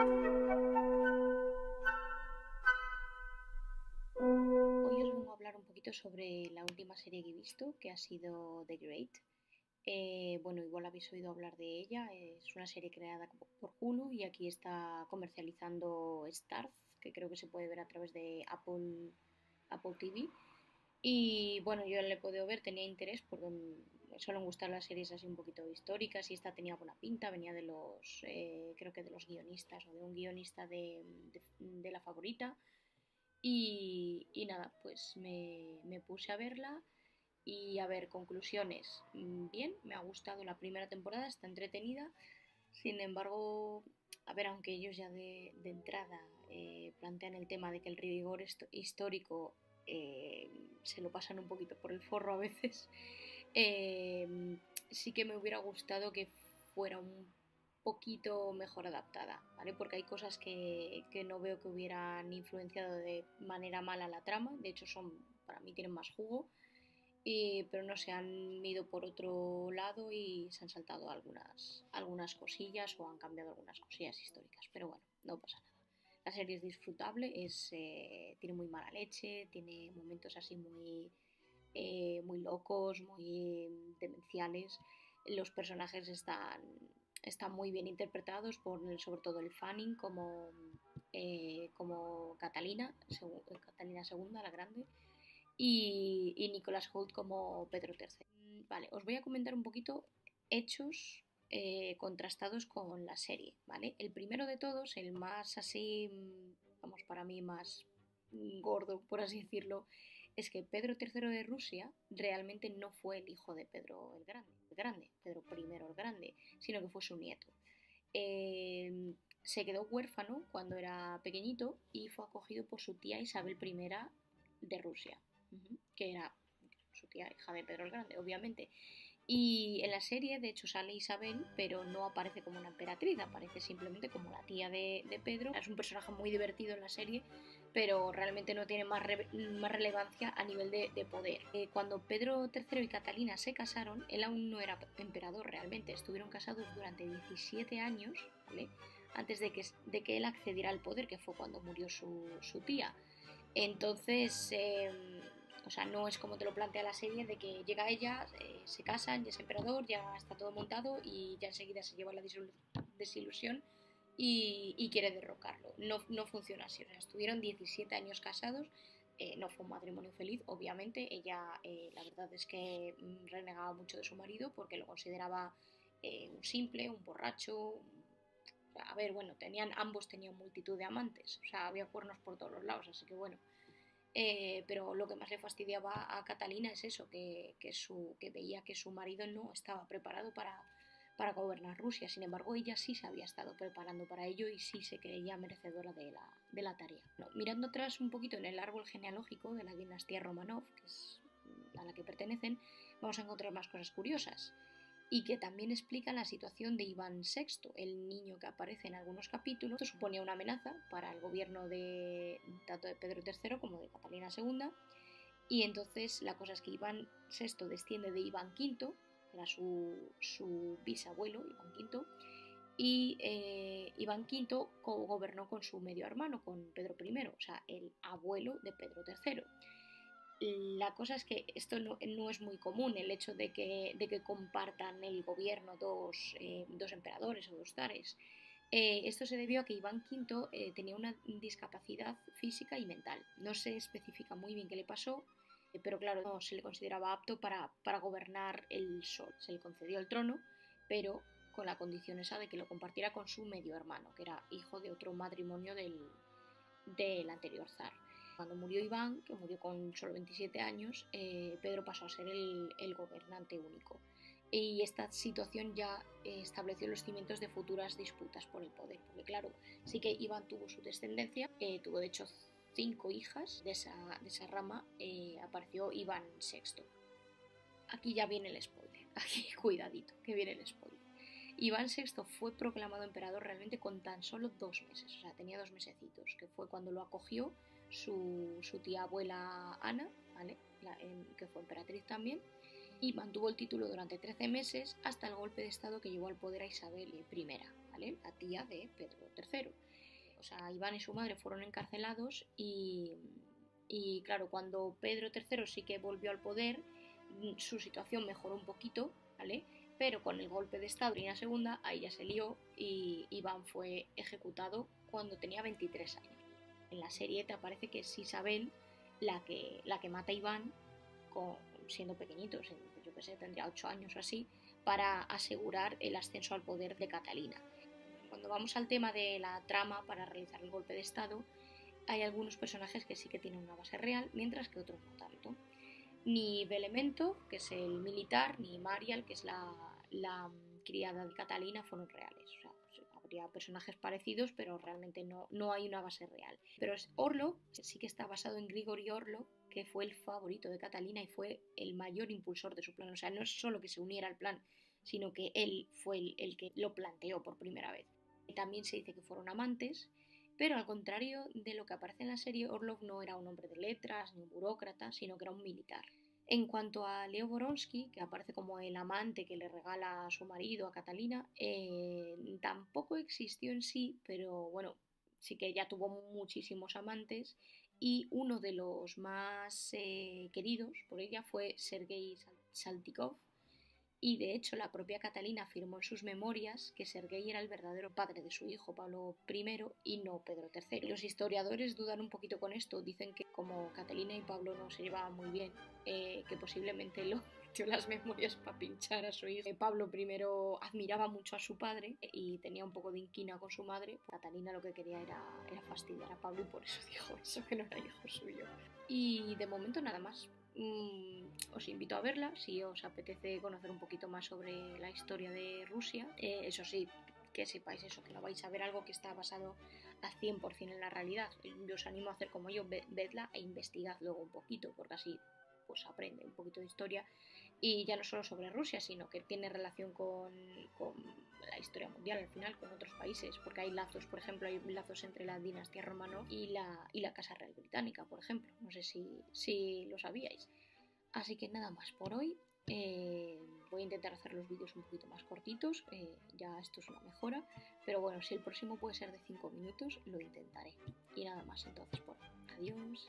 Hoy os vengo a hablar un poquito sobre la última serie que he visto, que ha sido The Great. Eh, bueno, igual habéis oído hablar de ella, es una serie creada por Hulu y aquí está comercializando Starz, que creo que se puede ver a través de Apple, Apple TV. Y bueno, yo le he podido ver, tenía interés me suelen gustar las series así un poquito históricas y esta tenía buena pinta, venía de los, eh, creo que de los guionistas o de un guionista de, de, la favorita. Y, nada, pues me, me, puse a verla y a ver, conclusiones. Mm, bien, me ha gustado la primera temporada, está entretenida. Sin embargo, a ver, aunque ellos ya de, de entrada eh, plantean el tema de que el rigor histórico eh, se lo pasan un poquito por el forro a veces, eh, sí que me hubiera gustado que fuera un poquito mejor adaptada, ¿vale? Porque hay cosas que, que, no veo que hubieran influenciado de manera mala la trama, de hecho son, para mí tienen más jugo, pero no se han ido por otro lado y se han saltado algunas, algunas cosillas o han cambiado algunas cosillas históricas, pero bueno, no pasa nada. La serie es disfrutable, es, eh, tiene muy mala leche, tiene momentos así muy, eh, muy locos, muy demenciales. Los personajes están, están muy bien interpretados por sobre todo el Fanning como, eh, como Catalina, Catalina II, la grande, y, y Nicholas Holt como Pedro III. Vale, os voy a comentar un poquito hechos eh, contrastados con la serie, ¿vale? El primero de todos, el más así, mm, vamos, para mí más gordo, por así decirlo, es que Pedro III de Rusia realmente no fue el hijo de Pedro el Grande, el Grande Pedro I el Grande, sino que fue su nieto. Eh, se quedó huérfano cuando era pequeñito y fue acogido por su tía Isabel I de Rusia, que era su tía hija de Pedro el Grande, obviamente. Y en la serie, de hecho, sale Isabel, pero no aparece como una emperatriz, aparece simplemente como la tía de, Pedro. Es un personaje muy divertido en la serie, pero realmente no tiene más, más relevancia a nivel de, poder. Eh, cuando Pedro III y Catalina se casaron, él aún no era emperador realmente, estuvieron casados durante 17 años, ¿vale? Antes de que, de que él accediera al poder, que fue cuando murió su, su tía. Entonces, em, o sea, no es como te lo plantea la serie de que llega ella, eh, se casan, ya es emperador, ya está todo montado y ya enseguida se lleva la desilusión y, quiere derrocarlo. No, no, funciona así. Estuvieron 17 años casados, eh, no fue un matrimonio feliz, obviamente. Ella, eh, la verdad es que mm, renegaba mucho de su marido porque lo consideraba un simple, un borracho. a ver, bueno, tenían, ambos tenían multitud de amantes, o sea, había cuernos por todos los lados, así que bueno. Eh, pero lo que más le fastidiaba a Catalina es eso, que, su, que veía que su marido no estaba preparado para, para gobernar Rusia. Sin embargo, ella sí se había estado preparando para ello y sí se creía merecedora de la, tarea. mirando atrás un poquito en el árbol genealógico de la dinastía Romanov, es a la que pertenecen, vamos a encontrar más cosas curiosas y que también explica la situación de Iván VI, el niño que aparece en algunos capítulos. Esto suponía una amenaza para el gobierno de tanto de Pedro III como de Catalina II. Y entonces la cosa es que Iván VI desciende de Iván V, era su, bisabuelo, Iván V, y eh, Iván V gobernó con su medio hermano, con Pedro I, o sea, el abuelo de Pedro III. La cosa es que esto no, es muy común, el hecho de que, de que compartan el gobierno dos, eh, dos emperadores o dos zares. Eh, esto se debió a que Iván V tenía una discapacidad física y mental. No se especifica muy bien qué le pasó, pero claro, no se le consideraba apto para, para, gobernar el sol. Se le concedió el trono, pero con la condición esa de que lo compartiera con su medio hermano, que era hijo de otro matrimonio del, del anterior zar. Cuando murió Iván, que murió con solo 27 años, eh, Pedro pasó a ser el, gobernante único. Y esta situación ya eh, estableció los cimientos de futuras disputas por el poder, porque claro, sí que Iván tuvo su descendencia, eh, tuvo de hecho cinco hijas de esa, de esa rama, apareció Iván VI. Aquí ya viene el spoiler, aquí cuidadito, que viene el spoiler. Iván VI fue proclamado emperador realmente con tan solo dos meses, o sea, tenía dos mesecitos, que fue cuando lo acogió su, tía abuela Ana, ¿vale? que fue emperatriz también, y mantuvo el título durante 13 meses hasta el golpe de Estado que llevó al poder a Isabel I, ¿vale? la tía de Pedro III. O sea, Iván y su madre fueron encarcelados y, claro, cuando Pedro III sí que volvió al poder, su situación mejoró un poquito, ¿vale? Pero con el golpe de Estado y la segunda, ahí ya se lió y Iván fue ejecutado cuando tenía 23 años. En la serie te aparece que es Isabel la que, la que mata a Iván con, siendo pequeñito, yo qué sé, tendría 8 años o así, para asegurar el ascenso al poder de Catalina. Cuando vamos al tema de la trama para realizar el golpe de Estado, hay algunos personajes que sí que tienen una base real, mientras que otros no tanto. Ni Belemento, que es el militar, ni Marial, que es la, criada de Catalina, fueron reales. Pues, habría personajes parecidos, pero realmente no, no hay una base real. Pero Orlo, sí que está basado en Grigori Orlo, que fue el favorito de Catalina y fue el mayor impulsor de su plan. O sea, no es solo que se uniera al plan, sino que él fue el que lo planteó por primera vez. También se dice que fueron amantes pero al contrario de lo que aparece en la serie, Orlov no era un hombre de letras ni un burócrata, sino que era un militar. En cuanto a Leo Boronsky, que aparece como el amante que le regala a su marido, a Catalina, eh, tampoco existió en sí, pero bueno, sí que ella tuvo muchísimos amantes y uno de los más eh, queridos por ella fue Sergei Saltikov, y de hecho la propia Catalina afirmó en sus memorias que Sergei era el verdadero padre de su hijo Pablo I y no Pedro III. Los historiadores dudan un poquito con esto, dicen que como Catalina y Pablo no se llevaban muy bien, eh, que posiblemente lo metió las memorias para pinchar a su hijo. Eh, Pablo I admiraba mucho a su padre y tenía un poco de inquina con su madre. Catalina lo que quería era, fastidiar a Pablo y por eso dijo eso, que no era hijo suyo. Y de momento nada más. Mm, os invito a verla si os apetece conocer un poquito más sobre la historia de Rusia. Eh, eso sí, que sepáis eso, que no vais a ver algo que está basado a 100% en la realidad. Yo os animo a hacer como yo, vedla e investigad luego un poquito, porque así pues aprende un poquito de historia y ya no solo sobre Rusia, sino que tiene relación con, con, la historia mundial al final, con otros países, porque hay lazos, por ejemplo, hay lazos entre la dinastía romano y la, y la Casa Real Británica, por ejemplo, no sé si, si lo sabíais. Así que nada más por hoy. Eh, voy a intentar hacer los vídeos un poquito más cortitos, eh, ya esto es una mejora, pero bueno, si el próximo puede ser de 5 minutos, lo intentaré. Y nada más entonces por Adiós.